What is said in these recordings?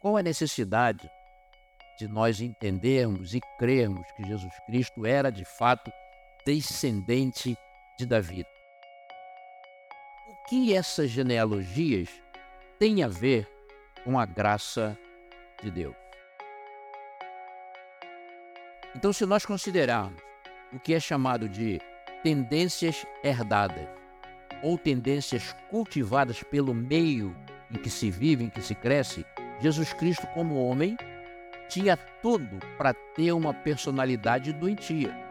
qual a necessidade de nós entendermos e crermos que Jesus Cristo era de fato descendente de Davi. O que essas genealogias têm a ver com a graça de Deus? Então, se nós considerarmos o que é chamado de tendências herdadas ou tendências cultivadas pelo meio em que se vive, em que se cresce, Jesus Cristo, como homem, tinha tudo para ter uma personalidade doentia.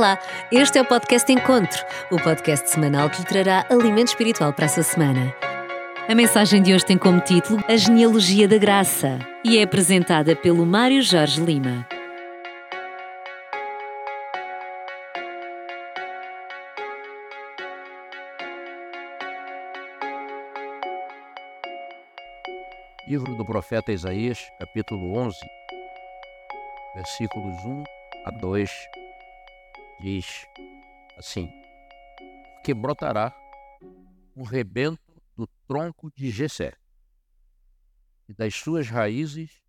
Olá, este é o podcast Encontro, o podcast semanal que lhe trará alimento espiritual para a sua semana. A mensagem de hoje tem como título A Genealogia da Graça e é apresentada pelo Mário Jorge Lima. Livro do profeta Isaías, capítulo 11, versículos 1 a 2 diz assim: Porque brotará um rebento do tronco de Jessé, e das suas raízes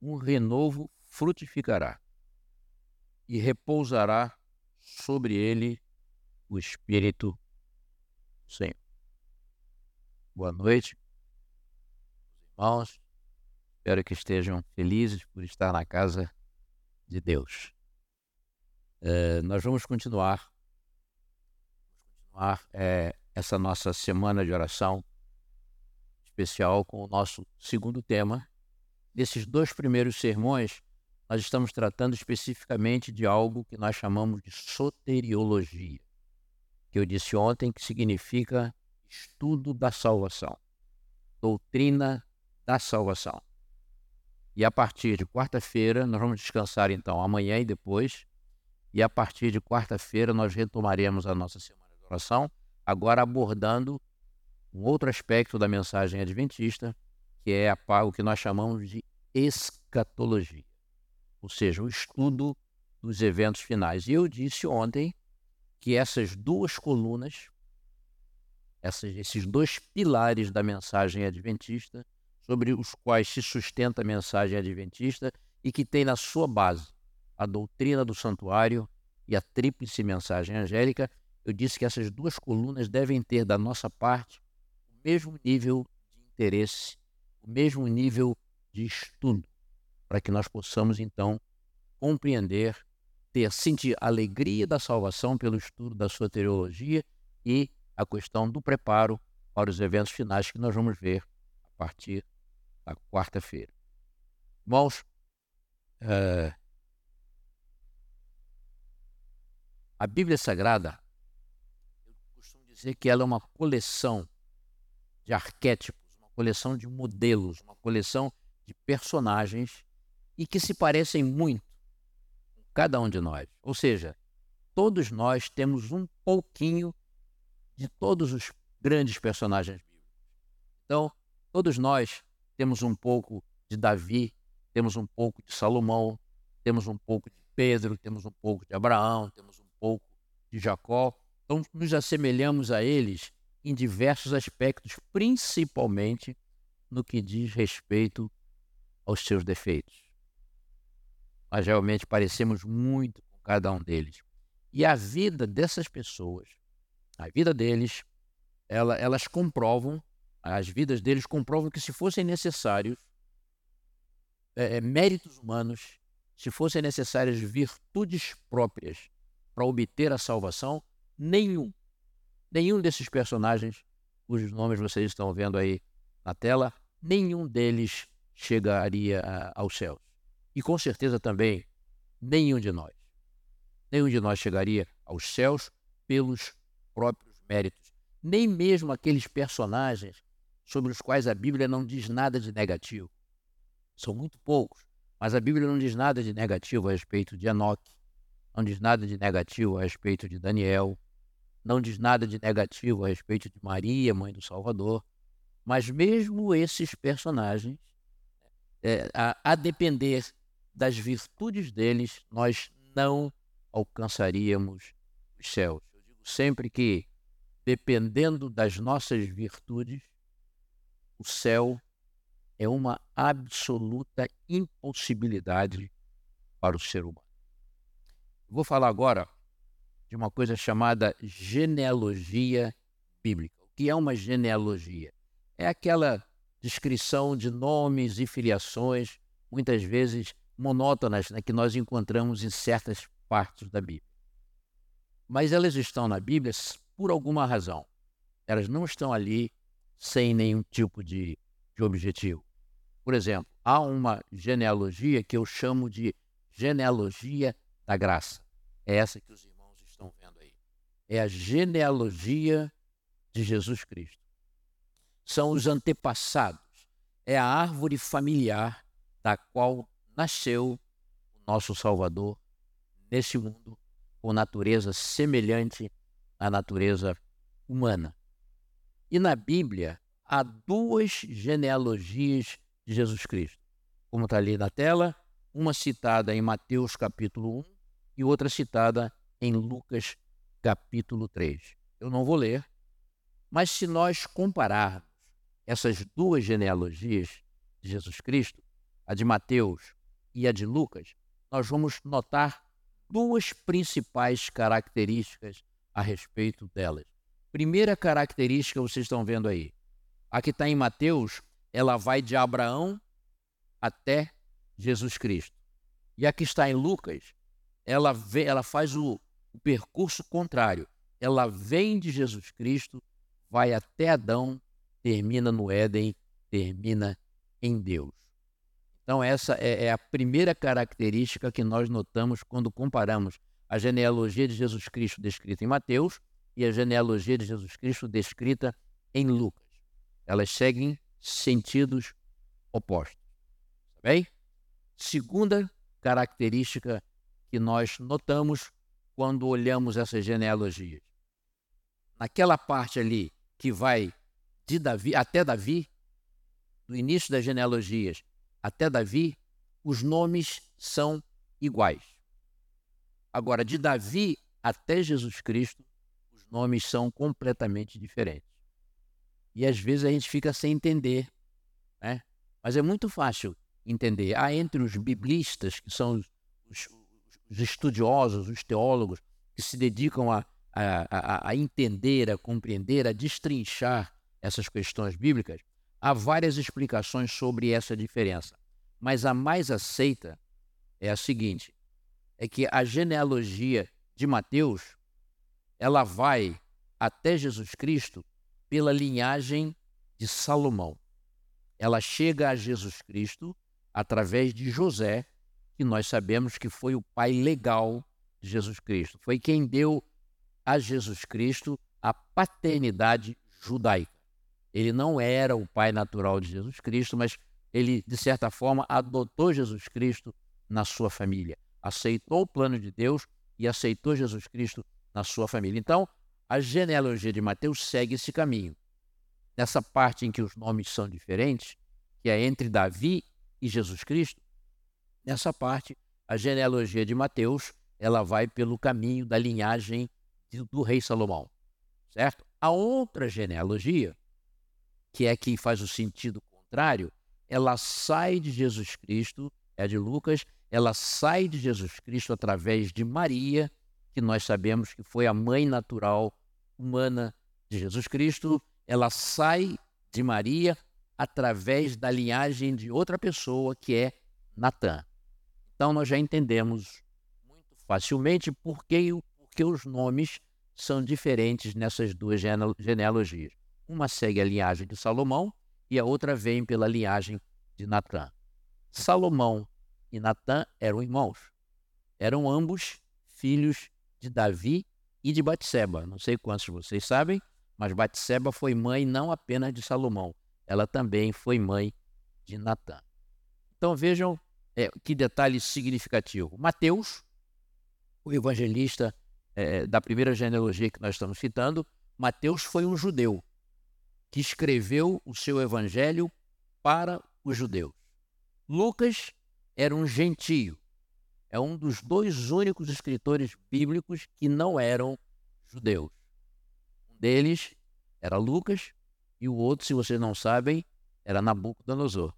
um renovo frutificará, e repousará sobre ele o Espírito do Senhor. Boa noite, irmãos. Espero que estejam felizes por estar na casa de Deus. É, nós vamos continuar, continuar é, essa nossa semana de oração especial com o nosso segundo tema. Nesses dois primeiros sermões, nós estamos tratando especificamente de algo que nós chamamos de soteriologia, que eu disse ontem que significa estudo da salvação, doutrina da salvação. E a partir de quarta-feira, nós vamos descansar então amanhã e depois e a partir de quarta-feira nós retomaremos a nossa semana de oração, agora abordando um outro aspecto da mensagem adventista, que é a, o que nós chamamos de escatologia, ou seja, o estudo dos eventos finais. E eu disse ontem que essas duas colunas, essas, esses dois pilares da mensagem adventista, sobre os quais se sustenta a mensagem adventista e que tem na sua base a doutrina do santuário e a tríplice mensagem angélica, eu disse que essas duas colunas devem ter da nossa parte o mesmo nível de interesse, o mesmo nível de estudo, para que nós possamos então compreender, ter sentir a alegria da salvação pelo estudo da sua teologia e a questão do preparo para os eventos finais que nós vamos ver a partir da quarta-feira. Irmãos, uh, A Bíblia Sagrada, eu costumo dizer que ela é uma coleção de arquétipos, uma coleção de modelos, uma coleção de personagens e que se parecem muito com cada um de nós. Ou seja, todos nós temos um pouquinho de todos os grandes personagens bíblicos. Então, todos nós temos um pouco de Davi, temos um pouco de Salomão, temos um pouco de Pedro, temos um pouco de Abraão, temos um pouco de Jacó. Então, nos assemelhamos a eles em diversos aspectos, principalmente no que diz respeito aos seus defeitos. Mas realmente parecemos muito com cada um deles. E a vida dessas pessoas, a vida deles, ela, elas comprovam, as vidas deles comprovam que se fossem necessários é, méritos humanos, se fossem necessárias virtudes próprias para obter a salvação, nenhum, nenhum desses personagens, cujos nomes vocês estão vendo aí na tela, nenhum deles chegaria aos céus. E com certeza também nenhum de nós. Nenhum de nós chegaria aos céus pelos próprios méritos. Nem mesmo aqueles personagens sobre os quais a Bíblia não diz nada de negativo. São muito poucos, mas a Bíblia não diz nada de negativo a respeito de Enoque, não diz nada de negativo a respeito de Daniel, não diz nada de negativo a respeito de Maria, mãe do Salvador, mas mesmo esses personagens, é, a, a depender das virtudes deles, nós não alcançaríamos os céus. Eu digo sempre que, dependendo das nossas virtudes, o céu é uma absoluta impossibilidade para o ser humano. Vou falar agora de uma coisa chamada genealogia bíblica. O que é uma genealogia? É aquela descrição de nomes e filiações, muitas vezes monótonas, né, que nós encontramos em certas partes da Bíblia. Mas elas estão na Bíblia por alguma razão. Elas não estão ali sem nenhum tipo de, de objetivo. Por exemplo, há uma genealogia que eu chamo de genealogia da graça. É essa que os irmãos estão vendo aí. É a genealogia de Jesus Cristo. São os antepassados. É a árvore familiar da qual nasceu o nosso Salvador nesse mundo com natureza semelhante à natureza humana. E na Bíblia há duas genealogias de Jesus Cristo. Como está ali na tela, uma citada em Mateus capítulo 1 e outra citada em Lucas capítulo 3. Eu não vou ler, mas se nós compararmos essas duas genealogias de Jesus Cristo, a de Mateus e a de Lucas, nós vamos notar duas principais características a respeito delas. Primeira característica, vocês estão vendo aí. A que está em Mateus ela vai de Abraão até Jesus Cristo. E aqui está em Lucas, ela, ela faz o, o percurso contrário. Ela vem de Jesus Cristo, vai até Adão, termina no Éden, termina em Deus. Então, essa é, é, a primeira característica que nós notamos quando comparamos a genealogia de Jesus Cristo descrita em Mateus e a genealogia de Jesus Cristo descrita em Lucas. Elas seguem sentidos opostos. Tá bem? Segunda característica que nós notamos quando olhamos essas genealogias. Naquela parte ali que vai de Davi até Davi, do início das genealogias até Davi, os nomes são iguais. Agora, de Davi até Jesus Cristo, os nomes são completamente diferentes. E às vezes a gente fica sem entender, né? Mas é muito fácil entender. Há entre os biblistas, que são os, os, os estudiosos, os teólogos, que se dedicam a, a, a, entender, a compreender, a destrinchar essas questões bíblicas, há várias explicações sobre essa diferença. Mas a mais aceita é a seguinte: é que a genealogia de Mateus ela vai até Jesus Cristo pela linhagem de Salomão. Ela chega a Jesus Cristo através de José, que nós sabemos que foi o pai legal de Jesus Cristo. Foi quem deu a Jesus Cristo a paternidade judaica. Ele não era o pai natural de Jesus Cristo, mas ele, de certa forma, adotou Jesus Cristo na sua família. Aceitou o plano de Deus e aceitou Jesus Cristo na sua família. Então, a genealogia de Mateus segue esse caminho. Nessa parte em que os nomes são diferentes, que é entre Davi e Jesus Cristo, nessa parte, a genealogia de Mateus, ela vai pelo caminho da linhagem do rei Salomão, certo? A outra genealogia, que é que faz o sentido contrário, ela sai de Jesus Cristo, é de Lucas, ela sai de Jesus Cristo através de Maria, que nós sabemos que foi a mãe natural humana de Jesus Cristo, ela sai de Maria através da linhagem de outra pessoa que é Natã. Então nós já entendemos muito facilmente por que, por que os nomes são diferentes nessas duas genealogias. Uma segue a linhagem de Salomão e a outra vem pela linhagem de Natã. Salomão e Natã eram irmãos. Eram ambos filhos de Davi e de Batseba. Não sei quantos de vocês sabem, mas Batseba foi mãe não apenas de Salomão, ela também foi mãe de Natã. Então vejam é, que detalhe significativo. Mateus, o evangelista, é, da primeira genealogia que nós estamos citando, Mateus foi um judeu que escreveu o seu evangelho para os judeus. Lucas era um gentio. É um dos dois únicos escritores bíblicos que não eram judeus. Um deles era Lucas e o outro, se vocês não sabem, era Nabucodonosor.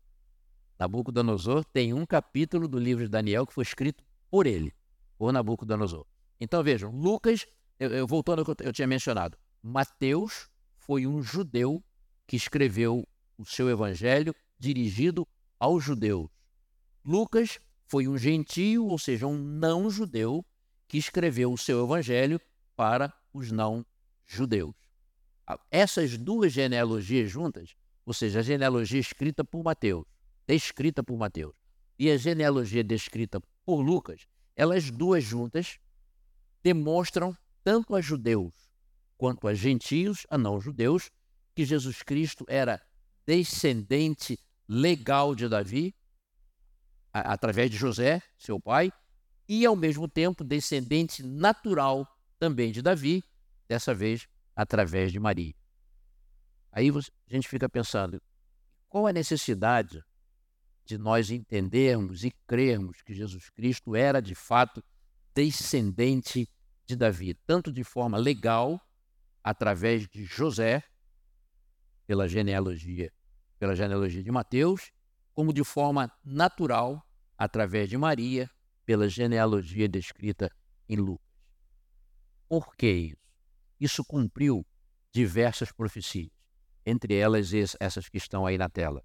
Nabucodonosor tem um capítulo do livro de Daniel que foi escrito por ele, por Nabucodonosor. Então vejam, Lucas, eu, eu, voltando ao que eu tinha mencionado, Mateus foi um judeu que escreveu o seu evangelho dirigido aos judeus. Lucas foi um gentio, ou seja, um não judeu, que escreveu o seu evangelho para os não judeus. Essas duas genealogias juntas, ou seja, a genealogia escrita por Mateus, descrita por Mateus, e a genealogia descrita por Lucas, elas duas juntas demonstram tanto a judeus quanto a gentios, a não judeus, que Jesus Cristo era descendente legal de Davi, a, através de José, seu pai, e ao mesmo tempo descendente natural também de Davi, dessa vez através de Maria. Aí a gente fica pensando, qual a necessidade de nós entendermos e crermos que Jesus Cristo era de fato descendente de Davi, tanto de forma legal, através de José, pela genealogia, pela genealogia de Mateus, como de forma natural, através de Maria, pela genealogia descrita em Lucas. Por que isso? Isso cumpriu diversas profecias, entre elas essas que estão aí na tela.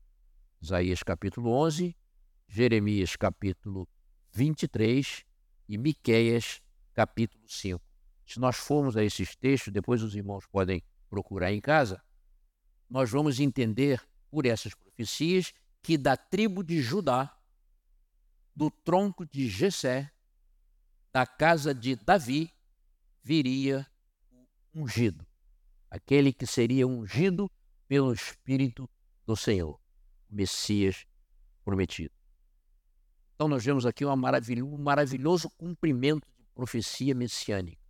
Isaías capítulo 11, Jeremias capítulo 23 e Miqueias capítulo 5. Se nós formos a esses textos, depois os irmãos podem procurar em casa, nós vamos entender por essas profecias que da tribo de Judá, do tronco de Jessé, da casa de Davi, viria o ungido, aquele que seria ungido pelo Espírito do Senhor, Messias prometido. Então nós vemos aqui um maravilhoso cumprimento de profecia messiânica,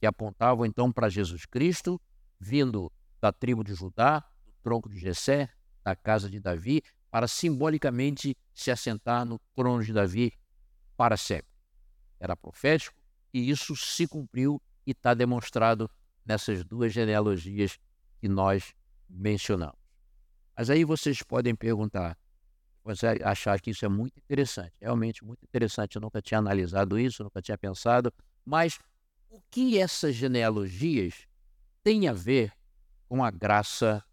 que apontavam então para Jesus Cristo, vindo da tribo de Judá, do tronco de Jessé, da casa de Davi, para simbolicamente se assentar no trono de Davi para sempre. Era profético e isso se cumpriu e está demonstrado nessas duas genealogias que nós mencionamos. Mas aí vocês podem perguntar, você achar que isso é muito interessante, realmente muito interessante, eu nunca tinha analisado isso, nunca tinha pensado, mas o que essas genealogias têm a ver com a graça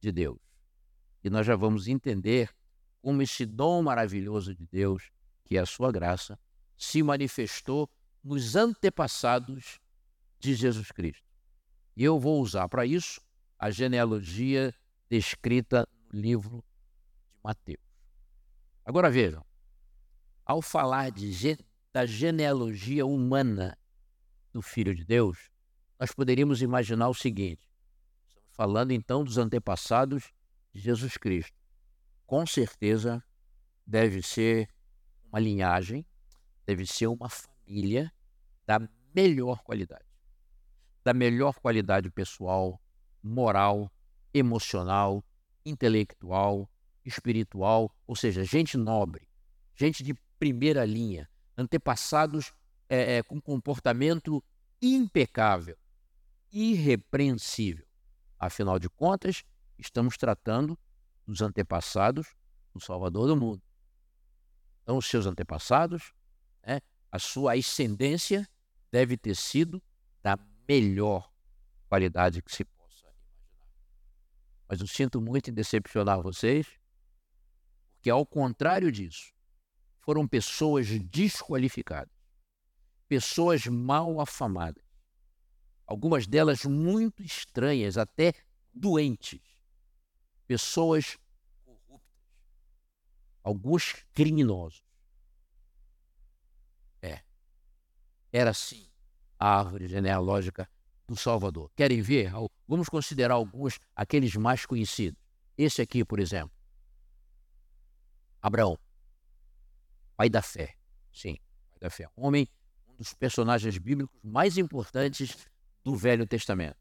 de Deus. E nós já vamos entender como esse dom maravilhoso de Deus, que é a sua graça, se manifestou nos antepassados de Jesus Cristo. E eu vou usar para isso a genealogia descrita no livro de Mateus. Agora vejam, ao falar de, da genealogia humana do Filho de Deus, nós poderíamos imaginar o seguinte: falando então dos antepassados de Jesus Cristo. Com certeza deve ser uma linhagem, deve ser uma família da melhor qualidade. Da melhor qualidade pessoal, moral, emocional, intelectual, espiritual, ou seja, gente nobre, gente de primeira linha, antepassados é, é, com comportamento impecável, irrepreensível. Afinal de contas, estamos tratando dos antepassados do Salvador do mundo. Então, os seus antepassados, né, a sua ascendência deve ter sido da melhor qualidade que se. Mas eu sinto muito em decepcionar vocês, porque, ao contrário disso, foram pessoas desqualificadas, pessoas mal afamadas, algumas delas muito estranhas, até doentes, pessoas corruptas, alguns criminosos. É, era assim a árvore genealógica do Salvador. Querem ver? Vamos considerar alguns, aqueles mais conhecidos. Esse aqui, por exemplo. Abraão, pai da fé. Sim, pai da fé. Homem, um dos personagens bíblicos mais importantes do Velho Testamento.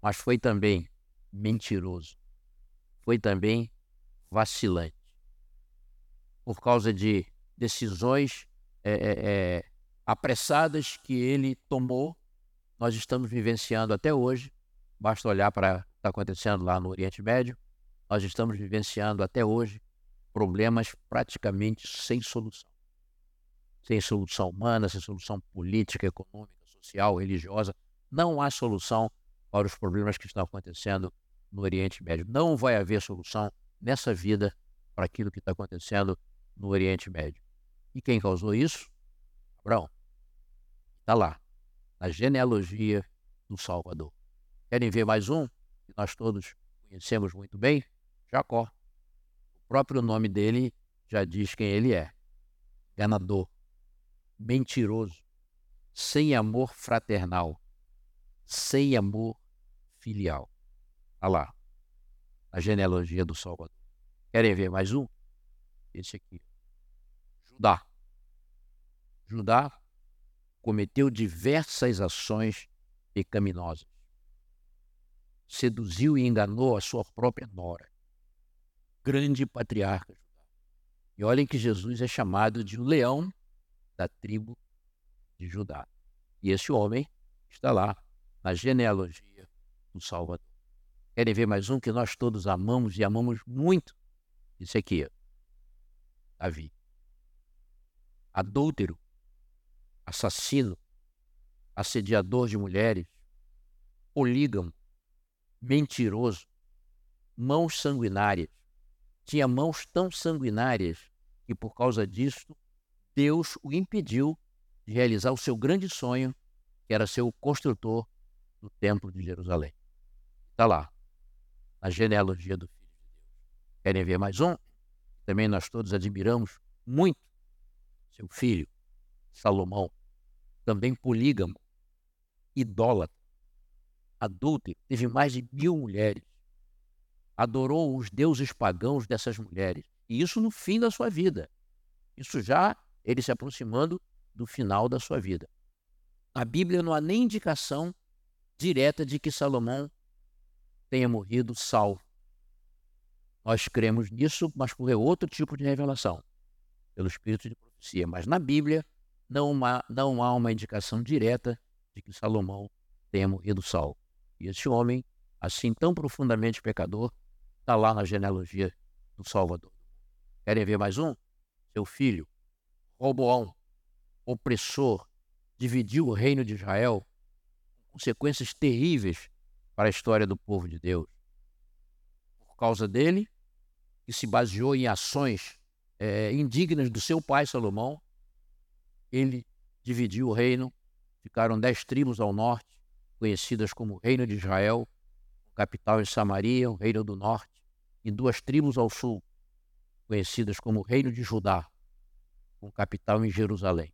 Mas foi também mentiroso. Foi também vacilante. Por causa de decisões é, é, é, apressadas que ele tomou, nós estamos vivenciando até hoje. Basta olhar para o que está acontecendo lá no Oriente Médio. Nós estamos vivenciando até hoje problemas praticamente sem solução. Sem solução humana, sem solução política, econômica, social, religiosa. Não há solução para os problemas que estão acontecendo no Oriente Médio. Não vai haver solução nessa vida para aquilo que está acontecendo no Oriente Médio. E quem causou isso? Abraão. Está lá, na genealogia do Salvador. Querem ver mais um? Que nós todos conhecemos muito bem? Jacó. O próprio nome dele já diz quem ele é: ganador, mentiroso, sem amor fraternal, sem amor filial. Olha lá, a genealogia do Salvador. Querem ver mais um? Esse aqui. Judá. Judá cometeu diversas ações pecaminosas. Seduziu e enganou a sua própria nora. Grande patriarca. E olhem que Jesus é chamado de o leão da tribo de Judá. E esse homem está lá na genealogia do Salvador. Querem ver mais um que nós todos amamos e amamos muito? Esse aqui, Davi. Adúltero, assassino, assediador de mulheres, polígamo, mentiroso, mãos sanguinárias. Tinha mãos tão sanguinárias que, por causa disso, Deus o impediu de realizar o seu grande sonho, que era ser o construtor do Templo de Jerusalém. Está lá, a genealogia do Filho de Deus. Querem ver mais um? Também nós todos admiramos muito seu filho, Salomão, também polígamo, idólatra, adúltero, teve mais de mil mulheres, adorou os deuses pagãos dessas mulheres, e isso no fim da sua vida. Isso já ele se aproximando do final da sua vida. A Bíblia não há nem indicação direta de que Salomão tenha morrido salvo. Nós cremos nisso, mas por outro tipo de revelação, pelo espírito de profecia. Mas na Bíblia não há, não há uma indicação direta de que Salomão tenha morrido salvo. E esse homem, assim tão profundamente pecador, está lá na genealogia do Salvador. Querem ver mais um? Seu filho, Roboão, opressor, dividiu o reino de Israel, consequências terríveis para a história do povo de Deus. Por causa dele, que se baseou em ações é, indignas do seu pai Salomão, ele dividiu o reino, ficaram dez tribos ao norte, conhecidas como Reino de Israel, capital em Samaria, o Reino do Norte, e duas tribos ao sul, conhecidas como Reino de Judá, com capital em Jerusalém.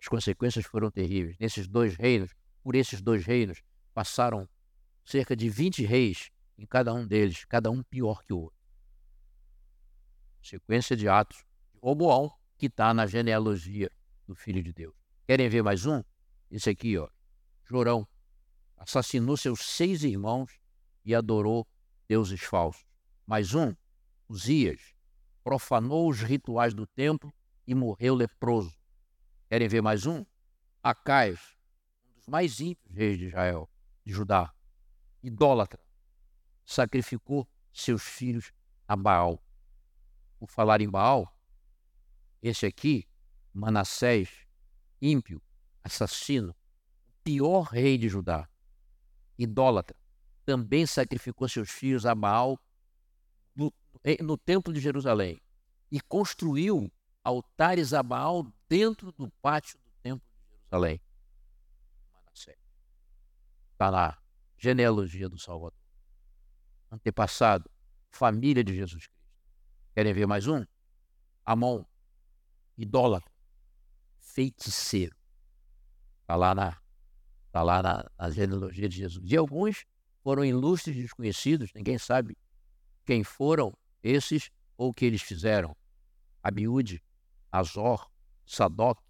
As consequências foram terríveis. Nesses dois reinos, por esses dois reinos, passaram cerca de 20 reis em cada um deles, cada um pior que o outro. Sequência de atos de Roboão, que está na genealogia do Filho de Deus. Querem ver mais um? Esse aqui, ó. Jorão assassinou seus seis irmãos e adorou deuses falsos. Mais um, Uzias, profanou os rituais do templo e morreu leproso. Querem ver mais um? Acais, um dos mais ímpios reis de Israel, de Judá, idólatra, sacrificou seus filhos a Baal. Por falar em Baal, esse aqui, Manassés, ímpio, assassino, pior rei de Judá, idólatra, também sacrificou seus filhos a Baal no, no templo de Jerusalém e construiu altares a Baal dentro do pátio do templo de Jerusalém. Manassés. Está lá genealogia do Salvador. Antepassado, família de Jesus Cristo. Querem ver mais um? Amon, idólatra, feiticeiro. Está lá, na, tá lá na, na genealogia de Jesus. E alguns foram ilustres desconhecidos, ninguém sabe quem foram esses ou o que eles fizeram. Abiúde, Azor, Sadoc,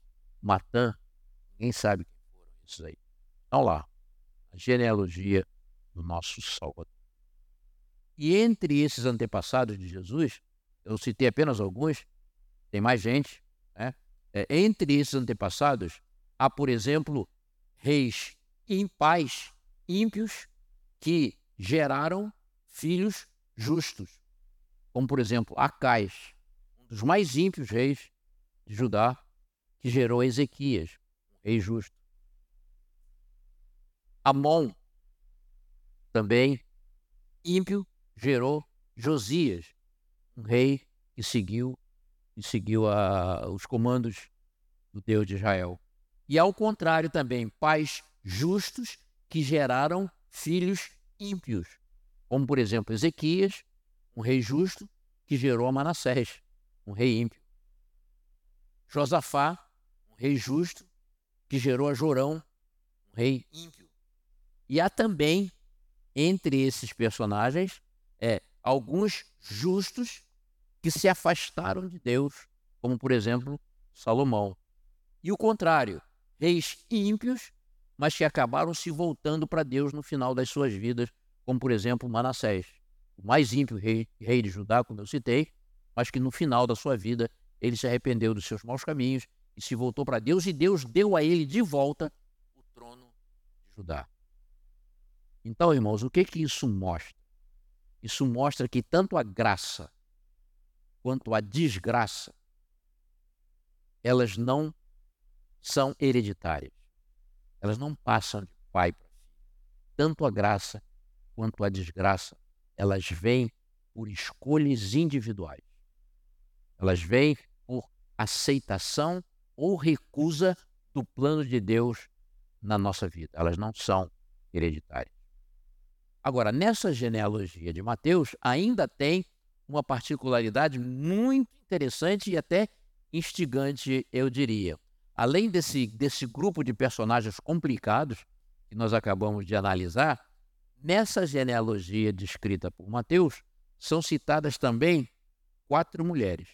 Matã, Ninguém sabe quem foram esses aí. Então lá, a genealogia do nosso Salvador. E entre esses antepassados de Jesus, eu citei apenas alguns, tem mais gente? É, entre esses antepassados, há, por exemplo, reis impais, ímpios, que geraram filhos justos, como, por exemplo, Acais, um dos mais ímpios reis de Judá, que gerou Ezequias, um rei justo. Amon, também ímpio, gerou Josias, um rei que seguiu e seguiu a, os comandos do Deus de Israel. E ao contrário também, pais justos que geraram filhos ímpios, como por exemplo Ezequias, um rei justo que gerou a Manassés, um rei ímpio. Josafá, um rei justo que gerou a Jorão, um rei ímpio. E há também entre esses personagens é, alguns justos que se afastaram de Deus, como por exemplo Salomão. E o contrário, reis ímpios, mas que acabaram se voltando para Deus no final das suas vidas, como por exemplo Manassés, o mais ímpio rei, rei de Judá, como eu citei, mas que no final da sua vida ele se arrependeu dos seus maus caminhos e se voltou para Deus, e Deus deu a ele de volta o trono de Judá. Então, irmãos, o que que isso mostra? Isso mostra que tanto a graça quanto a desgraça, elas não são hereditárias. Elas não passam de pai para filho. Tanto a graça quanto a desgraça, elas vêm por escolhas individuais. Elas vêm por aceitação ou recusa do plano de Deus na nossa vida. Elas não são hereditárias. Agora, nessa genealogia de Mateus, ainda tem uma particularidade muito interessante e até instigante, eu diria. Além desse, desse grupo de personagens complicados que nós acabamos de analisar, nessa genealogia descrita por Mateus, são citadas também quatro mulheres.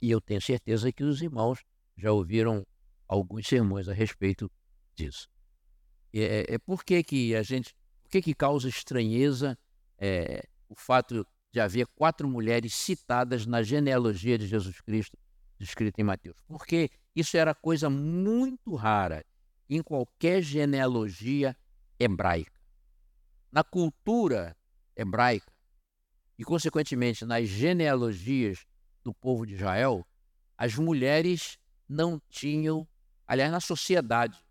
E eu tenho certeza que os irmãos já ouviram alguns sermões a respeito disso. É, é por que, que a gente que, que causa estranheza é, o fato de haver quatro mulheres citadas na genealogia de Jesus Cristo, descrita em Mateus? Porque isso era coisa muito rara em qualquer genealogia hebraica. Na cultura hebraica e, consequentemente, nas genealogias do povo de Israel, as mulheres não tinham, aliás, na sociedade,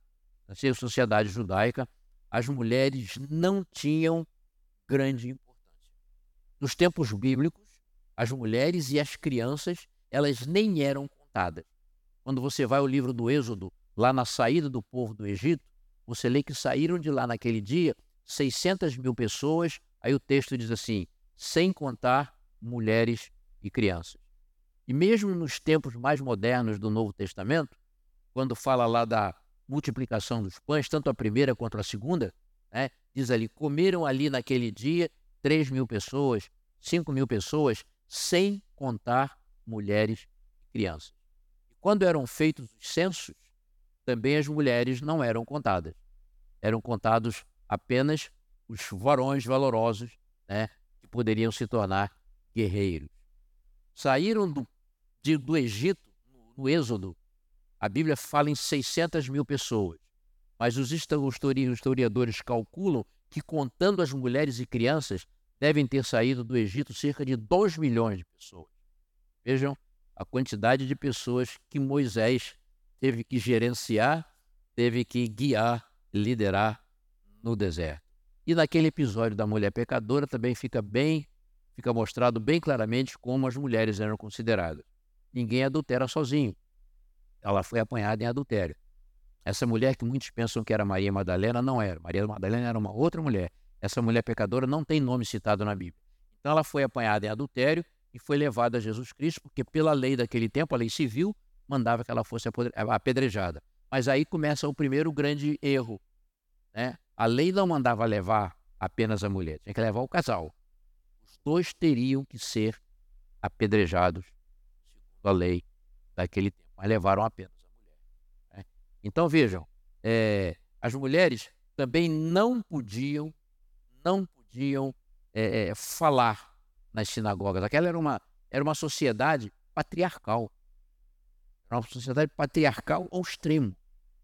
na sociedade judaica, as mulheres não tinham grande. Nos tempos bíblicos, as mulheres e as crianças, elas nem eram contadas. Quando você vai ao livro do Êxodo, lá na saída do povo do Egito, você lê que saíram de lá naquele dia 600 mil pessoas, aí o texto diz assim, sem contar mulheres e crianças. E mesmo nos tempos mais modernos do Novo Testamento, quando fala lá da multiplicação dos pães, tanto a primeira quanto a segunda, né? diz ali, comeram ali naquele dia 3 mil pessoas, 5 mil pessoas, sem contar mulheres e crianças. E quando eram feitos os censos, também as mulheres não eram contadas. Eram contados apenas os varões valorosos, né, que poderiam se tornar guerreiros. Saíram do, de, do Egito, no, Êxodo, a Bíblia fala em 600 mil pessoas, mas os historiadores calculam que, contando as mulheres e crianças, devem ter saído do Egito cerca de 2 milhões de pessoas. Vejam a quantidade de pessoas que Moisés teve que gerenciar, teve que guiar, liderar no deserto. E naquele episódio da mulher pecadora também fica bem, fica mostrado bem claramente como as mulheres eram consideradas. Ninguém adultera sozinho ela foi apanhada em adultério. Essa mulher que muitos pensam que era Maria Madalena, não era. Maria Madalena era uma outra mulher. Essa mulher pecadora não tem nome citado na Bíblia. Então ela foi apanhada em adultério e foi levada a Jesus Cristo, porque pela lei daquele tempo, a lei civil, mandava que ela fosse apedrejada. Mas aí começa o primeiro grande erro. Né? A lei não mandava levar apenas a mulher, tinha que levar o casal. Os dois teriam que ser apedrejados, segundo a lei daquele tempo mas levaram apenas a mulher. Né? Então vejam, é, as mulheres também não podiam, não podiam é, falar nas sinagogas. Aquela era uma, era uma sociedade patriarcal. Era uma sociedade patriarcal ao extremo.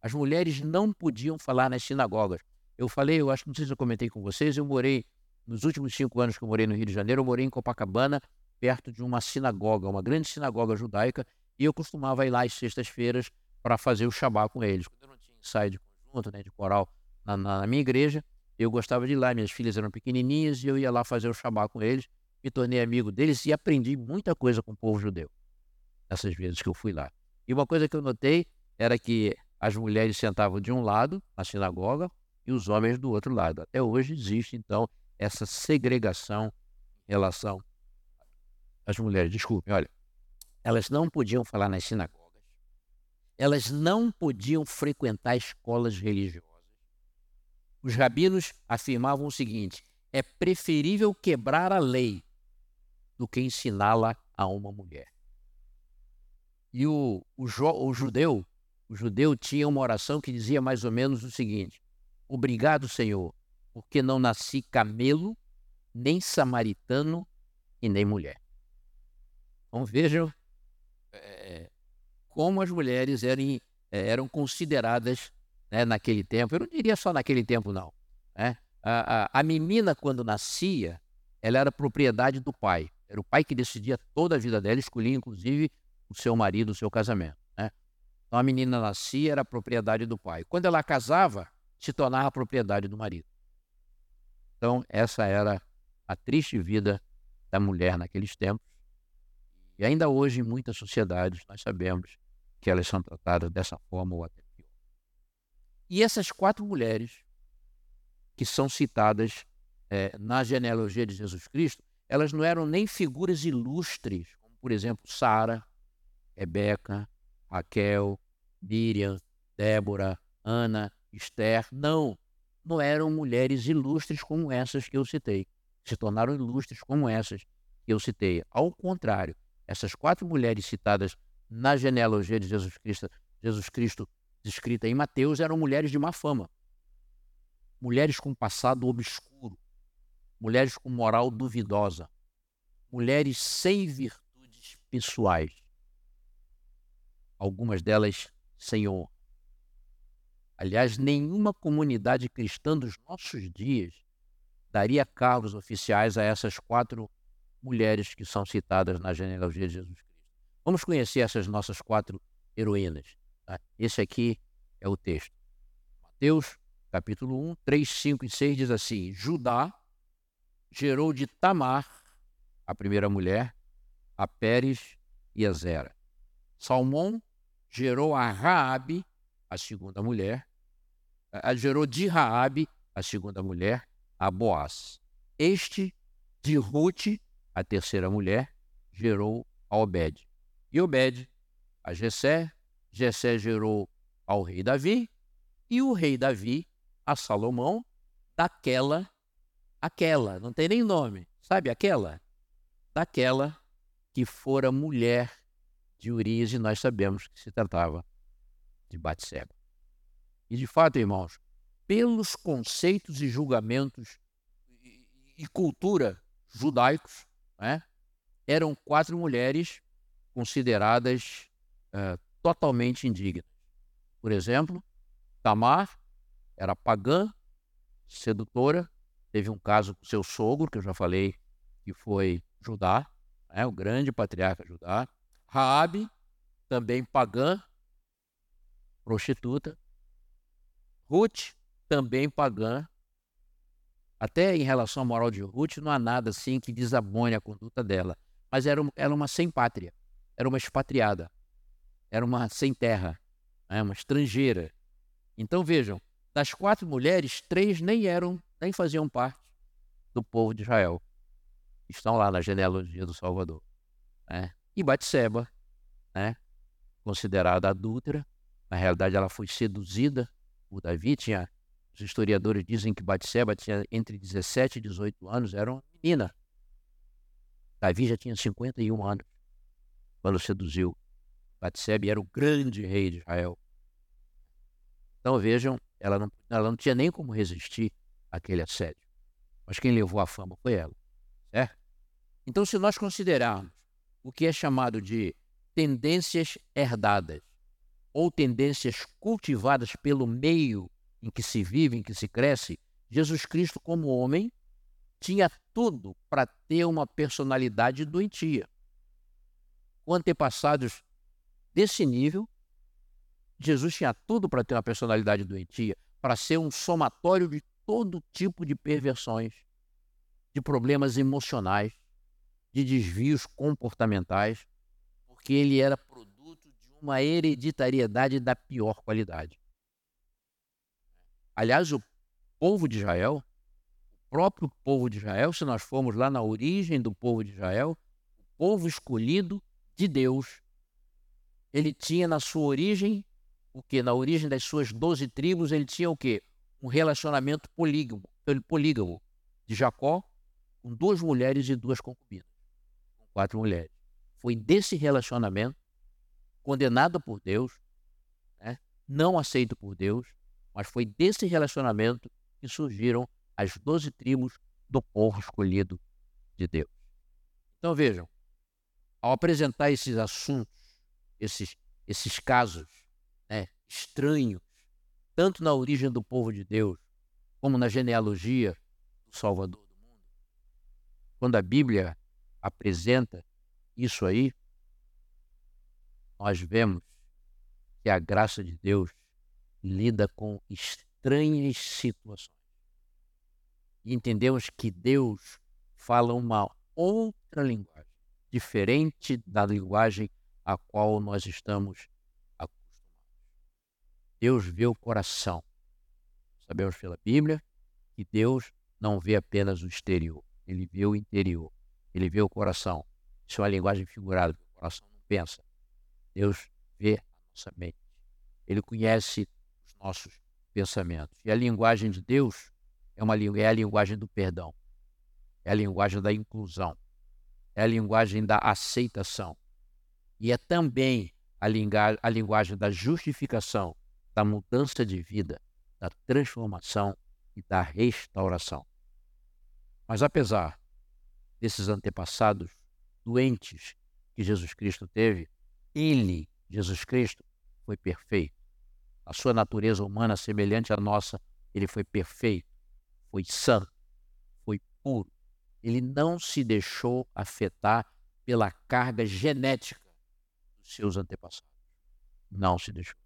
As mulheres não podiam falar nas sinagogas. Eu falei, eu acho que não sei se eu comentei com vocês, eu morei, nos últimos cinco anos que eu morei no Rio de Janeiro, eu morei em Copacabana, perto de uma sinagoga, uma grande sinagoga judaica, e eu costumava ir lá às sextas-feiras para fazer o Shabá com eles. Quando eu não tinha ensaio de conjunto, né, de coral na, na, minha igreja, eu gostava de ir lá. Minhas filhas eram pequenininhas e eu ia lá fazer o Shabá com eles. Me tornei amigo deles e aprendi muita coisa com o povo judeu, nessas vezes que eu fui lá. E uma coisa que eu notei era que as mulheres sentavam de um lado, na sinagoga, e os homens do outro lado. Até hoje existe, então, essa segregação em relação às mulheres. Desculpem, olha, elas não podiam falar nas sinagogas, elas não podiam frequentar escolas religiosas. Os rabinos afirmavam o seguinte: é preferível quebrar a lei do que ensiná-la a uma mulher. E o, o, o judeu o judeu tinha uma oração que dizia mais ou menos o seguinte: Obrigado, Senhor, porque não nasci camelo, nem samaritano e nem mulher. Então vejam é, como as mulheres eram, é, eram consideradas né, naquele tempo. Eu não diria só naquele tempo, não. Né? A, a, a menina, quando nascia, ela era propriedade do pai. Era o pai que decidia toda a vida dela, escolhia inclusive o seu marido, o seu casamento. Então a menina nascia, era propriedade do pai. Quando ela casava, se tornava propriedade do marido. Então essa era a triste vida da mulher naqueles tempos. E ainda hoje, em muitas sociedades, nós sabemos que elas são tratadas dessa forma ou até. E essas quatro mulheres que são citadas é, na genealogia de Jesus Cristo, elas não eram nem figuras ilustres, como por exemplo Sara, Rebeca, Raquel, Miriam, Débora, Ana, Esther. Não, não eram mulheres ilustres como essas que eu citei. Se tornaram ilustres como essas que eu citei. Ao contrário, essas quatro mulheres citadas na genealogia de Jesus Cristo, Jesus Cristo descrita em Mateus, eram mulheres de má fama. Mulheres com passado obscuro, mulheres com moral duvidosa, mulheres sem virtudes pessoais algumas delas Senhor. Aliás, nenhuma comunidade cristã dos nossos dias daria cargos oficiais a essas quatro mulheres que são citadas na genealogia de Jesus Cristo. Vamos conhecer essas nossas quatro heroínas. Tá? Esse aqui é o texto. Mateus, capítulo 1, 3, 5 e 6 diz assim: Judá gerou de Tamar, a primeira mulher, a Pérez e a Zera. Salmão gerou a Raabe, a segunda mulher, a, gerou de Raabe, a segunda mulher, a Boaz. Este de Ruth, a terceira mulher, gerou a Obed. E Obed a Jessé, Jessé gerou ao rei Davi, e o rei Davi a Salomão, daquela, aquela, não tem nem nome, sabe aquela? Daquela que fora mulher de Urias e nós sabemos que se tratava de Batseba. E de fato, irmãos, pelos conceitos e julgamentos e, cultura judaicos, né, eram quatro mulheres consideradas uh, totalmente indignas. Por exemplo, Tamar era pagã, sedutora, teve um caso com seu sogro, que eu já falei, que foi Judá, né, o grande patriarca Judá. Raabe, também pagã, prostituta. Ruth, também pagã. Até em relação à moral de Ruth, não há nada assim que desabone a conduta dela. Mas era, era uma sem pátria, era uma expatriada, era uma sem terra, né? uma estrangeira. Então vejam, das quatro mulheres, três nem eram, nem faziam parte do povo de Israel. Estão lá na genealogia do Salvador. Né? E Batseba, né, considerada adúltera, na realidade ela foi seduzida por Davi, tinha, os historiadores dizem que Batseba tinha entre 17 e 18 anos, era uma menina. Davi já tinha 51 anos quando seduziu Batseba e era o grande rei de Israel. Então vejam, ela não, ela não tinha nem como resistir àquele assédio. Mas quem levou a fama foi ela. Certo? Então, se nós considerarmos o que é chamado de tendências herdadas ou tendências cultivadas pelo meio em que se vive, em que se cresce, Jesus Cristo, como homem, tinha tudo para ter uma personalidade doentia. Com antepassados desse nível, Jesus tinha tudo para ter uma personalidade doentia, para ser um somatório de todo tipo de perversões, de problemas emocionais, de desvios comportamentais, porque ele era produto de uma hereditariedade da pior qualidade. Aliás, o povo de Israel, o próprio povo de Israel, se nós formos lá na origem do povo de Israel, o povo escolhido de Deus, ele tinha na sua origem o que? Na origem das suas doze tribos, ele tinha o quê? Um relacionamento polígamo, polígamo de Jacó com duas mulheres e duas concubinas, com quatro mulheres. Foi desse relacionamento, condenado por Deus, né? não aceito por Deus, mas foi desse relacionamento que surgiram as doze tribos do povo escolhido de Deus. Então vejam, ao apresentar esses assuntos, esses, esses casos né, estranhos, tanto na origem do povo de Deus, como na genealogia do Salvador do mundo. Quando a Bíblia apresenta isso aí, nós vemos que a graça de Deus lida com estranhas situações. E entendemos que Deus fala uma outra linguagem, diferente da linguagem a qual nós estamos Deus vê o coração. Sabemos pela Bíblia que Deus não vê apenas o exterior, ele vê o interior, ele vê o coração. Isso é uma linguagem figurada, porque o coração não pensa. Deus vê a nossa mente. Ele conhece os nossos pensamentos. E a linguagem de Deus é, uma, é a linguagem do perdão, é a linguagem da inclusão, é a linguagem da aceitação. E é também a, a linguagem da justificação, da mudança de vida, da transformação e da restauração. Mas apesar desses antepassados doentes que Jesus Cristo teve, ele, Jesus Cristo, foi perfeito. A sua natureza humana, semelhante à nossa, ele foi perfeito, foi santo, foi puro. Ele não se deixou afetar pela carga genética seus antepassados. Não se deixou.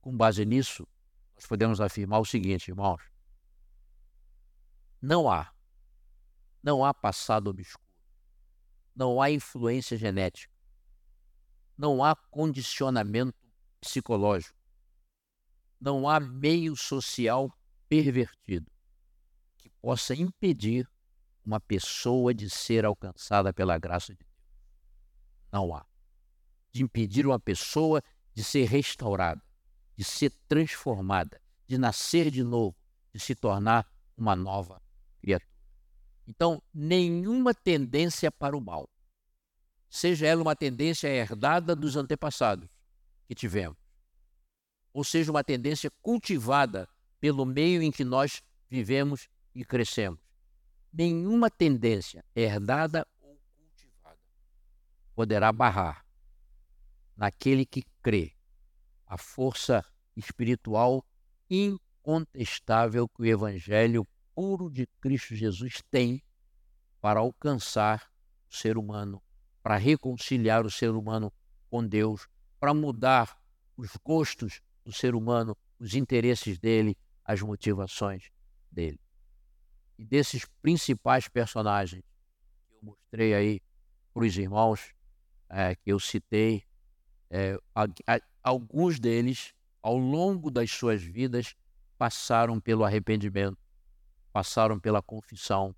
Com base nisso, nós podemos afirmar o seguinte, irmãos: não há, não há passado obscuro, não há influência genética, não há condicionamento psicológico, não há meio social pervertido que possa impedir uma pessoa de ser alcançada pela graça de Deus. Não há. De impedir uma pessoa de ser restaurada de ser transformada, de nascer de novo, de se tornar uma nova criatura. Então, nenhuma tendência para o mal, seja ela uma tendência herdada dos antepassados que tivemos, ou seja uma tendência cultivada pelo meio em que nós vivemos e crescemos. Nenhuma tendência herdada poderá barrar naquele que crê a força espiritual incontestável que o Evangelho puro de Cristo Jesus tem para alcançar o ser humano, para reconciliar o ser humano com Deus, para mudar os gostos do ser humano, os interesses dele, as motivações dele. E desses principais personagens que eu mostrei aí para os irmãos, é, que eu citei, é, a, a, alguns deles, ao longo das suas vidas, passaram pelo arrependimento, passaram pela confissão,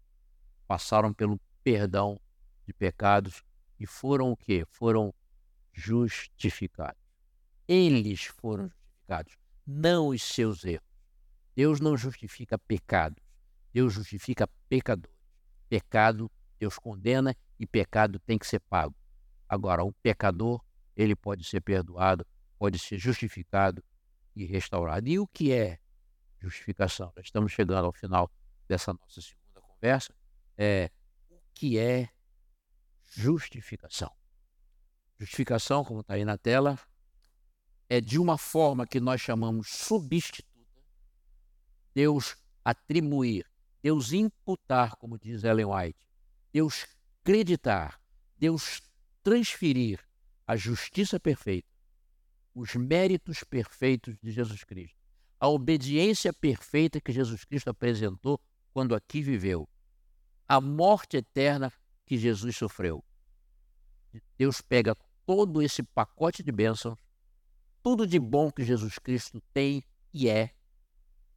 passaram pelo perdão de pecados e foram o quê? Foram justificados. Eles foram justificados, não os seus erros. Deus não justifica pecados, Deus justifica pecadores. Pecado Deus condena e pecado tem que ser pago. Agora, o pecador, ele pode ser perdoado pode ser justificado e restaurado. E o que é justificação? Já estamos chegando ao final dessa nossa segunda conversa. É, o que é justificação? Justificação, como está aí na tela, é de uma forma que nós chamamos substituta, Deus atribuir, Deus imputar, como diz Ellen White, Deus acreditar, Deus transferir a justiça perfeita, os méritos perfeitos de Jesus Cristo, a obediência perfeita que Jesus Cristo apresentou quando aqui viveu, a morte eterna que Jesus sofreu. Deus pega todo esse pacote de bênçãos, tudo de bom que Jesus Cristo tem e é,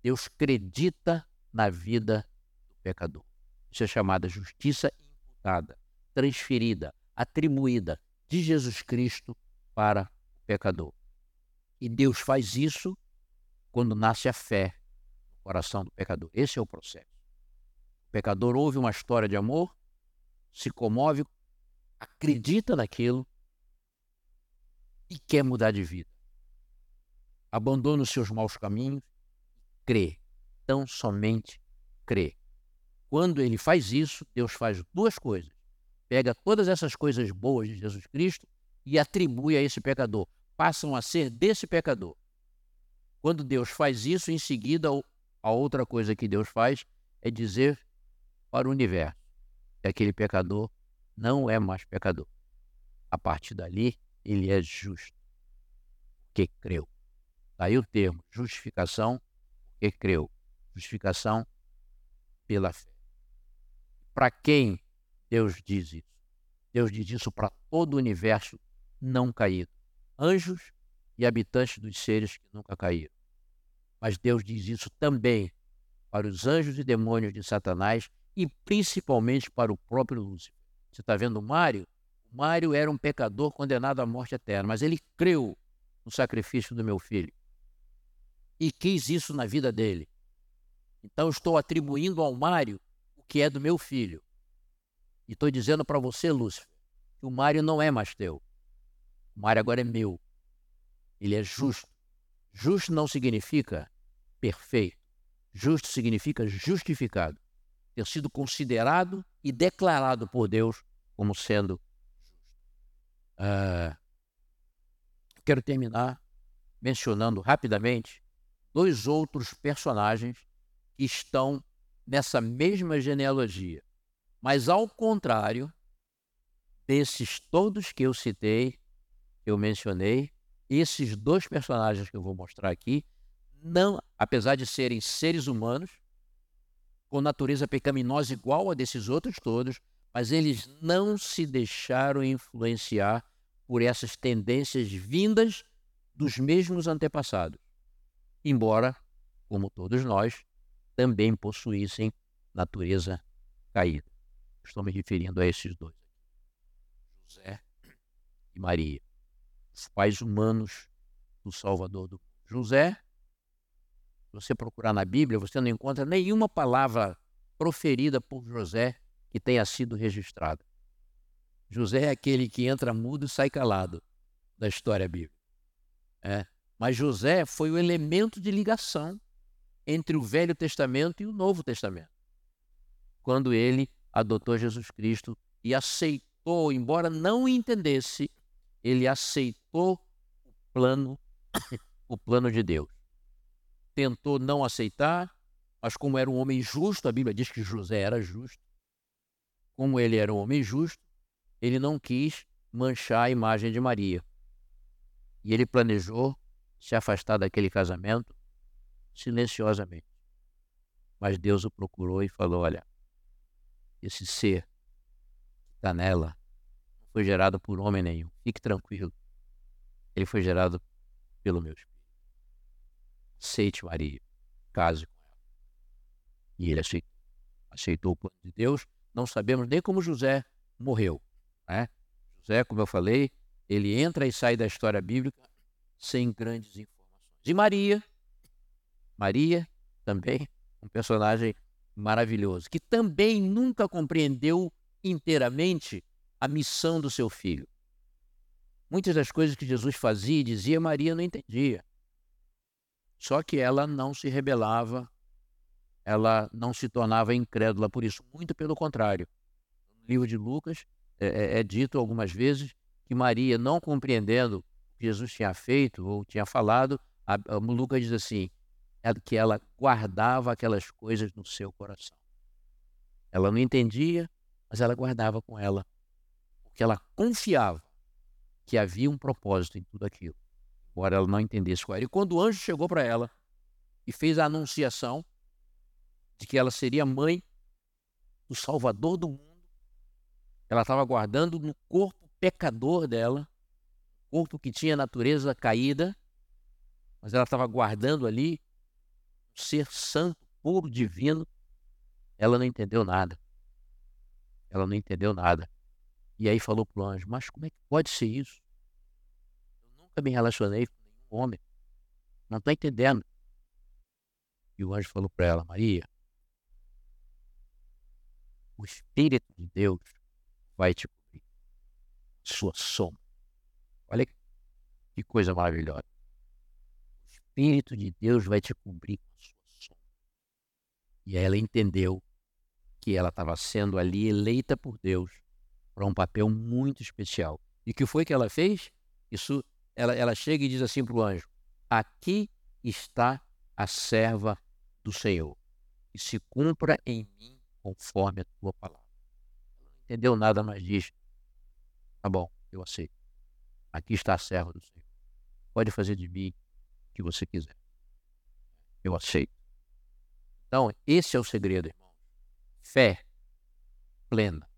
Deus acredita na vida do pecador. Isso é chamada justiça imputada, transferida, atribuída de Jesus Cristo para o pecador. E Deus faz isso quando nasce a fé no coração do pecador. Esse é o processo. O pecador ouve uma história de amor, se comove, acredita naquilo e quer mudar de vida. Abandona os seus maus caminhos, crê, tão somente crê. Quando ele faz isso, Deus faz duas coisas. Pega todas essas coisas boas de Jesus Cristo e atribui a esse pecador. Passam a ser desse pecador. Quando Deus faz isso, em seguida, a outra coisa que Deus faz é dizer para o universo que aquele pecador não é mais pecador. A partir dali, ele é justo, porque creu. Daí o termo justificação, porque creu. Justificação pela fé. Para quem Deus diz isso? Deus diz isso para todo o universo não caído. Anjos e habitantes dos seres que nunca caíram. Mas Deus diz isso também para os anjos e demônios de Satanás e principalmente para o próprio Lúcifer. Você está vendo o Mário? O Mário era um pecador condenado à morte eterna, mas ele creu no sacrifício do meu filho e quis isso na vida dele. Então estou atribuindo ao Mário o que é do meu filho. E estou dizendo para você, Lúcifer, que o Mário não é mais teu. O Mário agora é meu. Ele é justo. Justo não significa perfeito. Justo significa justificado. Ter sido considerado e declarado por Deus como sendo. Uh, quero terminar mencionando rapidamente dois outros personagens que estão nessa mesma genealogia. Mas, ao contrário desses todos que eu citei, eu mencionei, esses dois personagens que eu vou mostrar aqui, não, apesar de serem seres humanos, com natureza pecaminosa igual a desses outros todos, mas eles não se deixaram influenciar por essas tendências vindas dos mesmos antepassados embora, como todos nós, também possuíssem natureza caída. Estou me referindo a esses dois José e Maria, os pais humanos do Salvador do. José, se você procurar na Bíblia, você não encontra nenhuma palavra proferida por José que tenha sido registrada. José é aquele que entra mudo e sai calado da história bíblica. É. Mas José foi o elemento de ligação entre o Velho Testamento e o Novo Testamento. Quando ele adotou Jesus Cristo e aceitou, embora não entendesse, ele aceitou o plano, o plano de Deus. Tentou não aceitar, mas como era um homem justo, a Bíblia diz que José era justo. Como ele era um homem justo, ele não quis manchar a imagem de Maria. E ele planejou se afastar daquele casamento silenciosamente. Mas Deus o procurou e falou: Olha, esse ser que está nela não foi gerado por homem nenhum. Fique tranquilo. Ele foi gerado pelo meu espírito. Aceite Maria, case com ela. E ele aceitou. Aceitou o plano de Deus. Não sabemos nem como José morreu. Né? José, como eu falei, ele entra e sai da história bíblica sem grandes informações. E Maria, Maria também, um personagem maravilhoso, que também nunca compreendeu inteiramente a missão do seu filho. Muitas das coisas que Jesus fazia e dizia, Maria não entendia. Só que ela não se rebelava, ela não se tornava incrédula por isso, muito pelo contrário. No livro de Lucas é, é, é dito algumas vezes que Maria, não compreendendo o que Jesus tinha feito ou tinha falado, a, a Lucas diz assim, é que ela guardava aquelas coisas no seu coração. Ela não entendia, mas ela guardava com ela, porque ela confiava que havia um propósito em tudo aquilo, embora ela não entendesse qual era. E quando o anjo chegou para ela e fez a anunciação de que ela seria mãe do Salvador do mundo, ela estava guardando no corpo pecador dela, corpo que tinha natureza caída, mas ela estava guardando ali ser santo, puro, divino. Ela não entendeu nada. Ela não entendeu nada. E aí falou para o anjo: Mas como é que pode ser isso? Eu nunca me relacionei com nenhum homem. Não estou entendendo. E o anjo falou para ela: Maria, o Espírito de Deus vai te cobrir. Sua sombra. Olha que coisa maravilhosa. O Espírito de Deus vai te cobrir com a sua sombra. E aí ela entendeu que ela estava sendo ali eleita por Deus para um papel muito especial. E que foi que ela fez? Isso, ela, ela chega e diz assim para o anjo: Aqui está a serva do Senhor, e se cumpra em mim conforme a tua palavra. Não entendeu nada, mas diz: Tá bom, eu aceito. Aqui está a serva do Senhor. Pode fazer de mim o que você quiser. Eu aceito. Então, esse é o segredo, irmão. Fé plena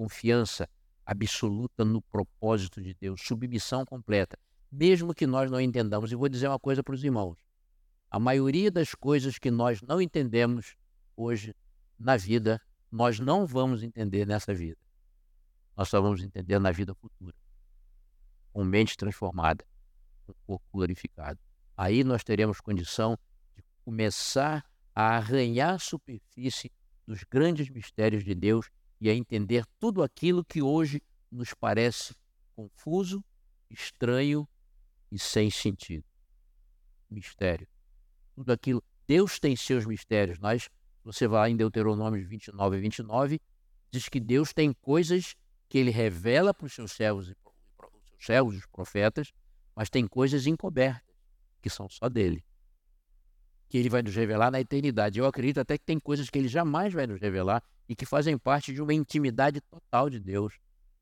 confiança absoluta no propósito de Deus, submissão completa, mesmo que nós não entendamos. E vou dizer uma coisa para os irmãos: a maioria das coisas que nós não entendemos hoje na vida, nós não vamos entender nessa vida. Nós só vamos entender na vida futura, com mente transformada, com corpo glorificado. Aí nós teremos condição de começar a arranhar a superfície dos grandes mistérios de Deus e a entender tudo aquilo que hoje nos parece confuso, estranho e sem sentido. Mistério. Tudo aquilo. Deus tem seus mistérios. Nós, você vai em Deuteronômio 29 e 29, diz que Deus tem coisas que ele revela para os seus servos, os seus servos, os profetas, mas tem coisas encobertas, que são só dele. Que ele vai nos revelar na eternidade. Eu acredito até que tem coisas que ele jamais vai nos revelar e que fazem parte de uma intimidade total de Deus.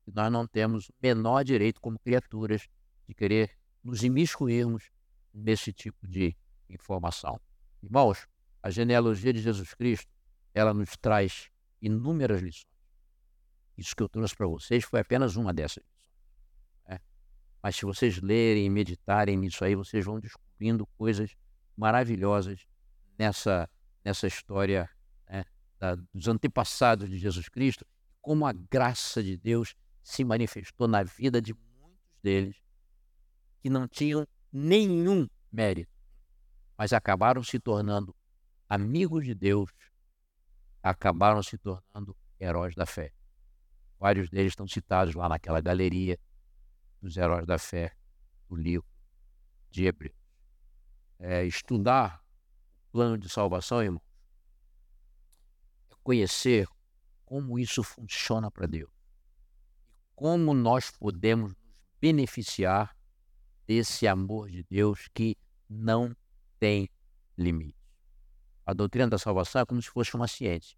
E nós não temos o menor direito, como criaturas, de querer nos imiscuirmos nesse tipo de informação. Irmãos, a genealogia de Jesus Cristo, ela nos traz inúmeras lições. Isso que eu trouxe para vocês foi apenas uma dessas lições. Né? Mas se vocês lerem e meditarem nisso aí, vocês vão descobrindo coisas maravilhosas nessa, nessa história da, dos antepassados de Jesus Cristo, como a graça de Deus se manifestou na vida de muitos deles que não tinham nenhum mérito, mas acabaram se tornando amigos de Deus, acabaram se tornando heróis da fé. Vários deles estão citados lá naquela galeria dos heróis da fé do livro de Hebreus. É, estudar o plano de salvação, irmão, conhecer como isso funciona para Deus como nós podemos nos beneficiar desse amor de Deus que não tem limite. A doutrina da salvação é como se fosse uma ciência.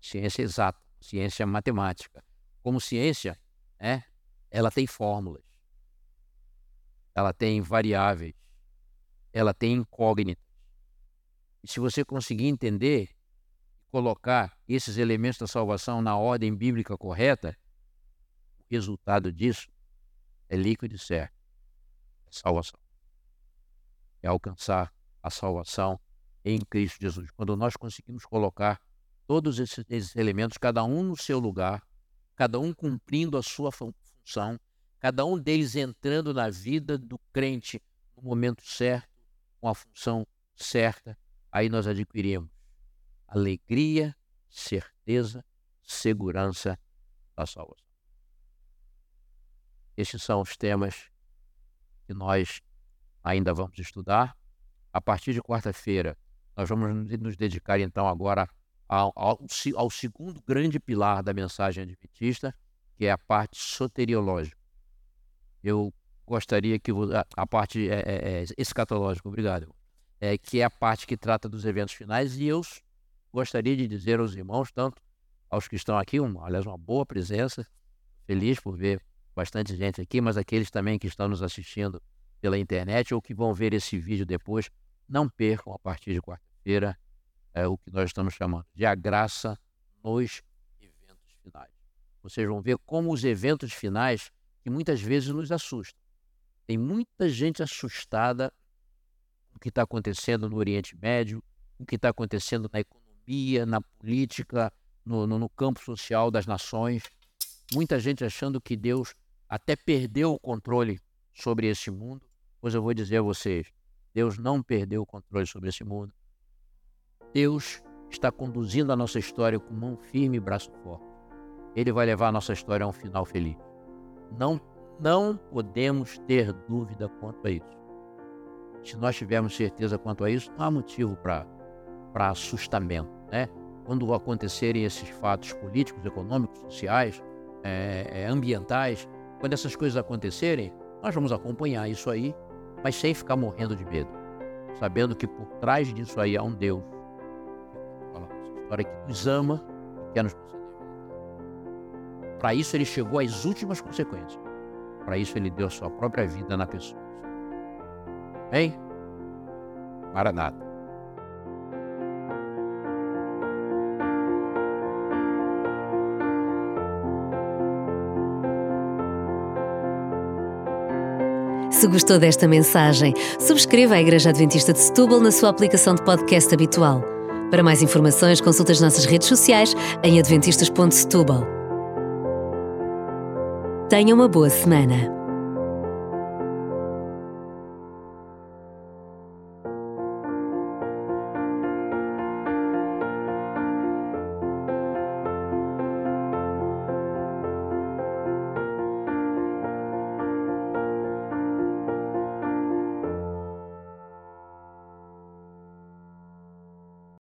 Ciência exata, ciência matemática. Como ciência, é, ela tem fórmulas, ela tem variáveis, ela tem incógnitas. E se você conseguir entender colocar esses elementos da salvação na ordem bíblica correta, o resultado disso é líquido e certo. É salvação. É alcançar a salvação em Cristo Jesus. Quando nós conseguimos colocar todos esses, esses elementos, cada um no seu lugar, cada um cumprindo a sua função, cada um deles entrando na vida do crente no momento certo, com a função certa, aí nós adquirimos alegria, certeza, segurança da salvação. Estes são os temas que nós ainda vamos estudar A partir de quarta-feira, nós vamos nos dedicar então agora ao, ao, ao, segundo grande pilar da mensagem adventista, que é a parte soteriológica. Eu gostaria que a, parte é, é, é, escatológica, obrigado, é, que é a parte que trata dos eventos finais, e eu gostaria de dizer aos irmãos, tanto aos que estão aqui, aliás, uma boa presença, feliz por ver bastante gente aqui, mas aqueles também que estão nos assistindo pela internet ou que vão ver esse vídeo depois, não percam a partir de quarta-feira é, o que nós estamos chamando de a graça nos eventos finais. Vocês vão ver como os eventos finais, que muitas vezes nos assustam. Tem muita gente assustada com o que está acontecendo no Oriente Médio, com o que está acontecendo na economia, na política, no, no, no campo social das nações. Muita gente achando que Deus até perdeu o controle sobre esse mundo. Pois eu vou dizer a vocês: Deus não perdeu o controle sobre esse mundo. Deus está conduzindo a nossa história com mão firme e braço forte. Ele vai levar a nossa história a um final feliz. Não, não podemos ter dúvida quanto a isso. Se nós tivermos certeza quanto a isso, não há motivo para assustamento. Né? Quando acontecerem esses fatos políticos, econômicos, sociais, é, ambientais, quando essas coisas acontecerem, nós vamos acompanhar isso aí, mas sem ficar morrendo de medo, sabendo que por trás disso aí há um Deus que nos ama e quer nos conceder. Para isso ele chegou às últimas consequências. Para isso ele deu sua própria vida na pessoa. Bem, Maranata. Se gostou desta mensagem, subscreva a Igreja Adventista de Setúbal na sua aplicação de podcast habitual. Para mais informações, consulte as nossas redes sociais em adventistas.setúbal. Tenha uma boa semana.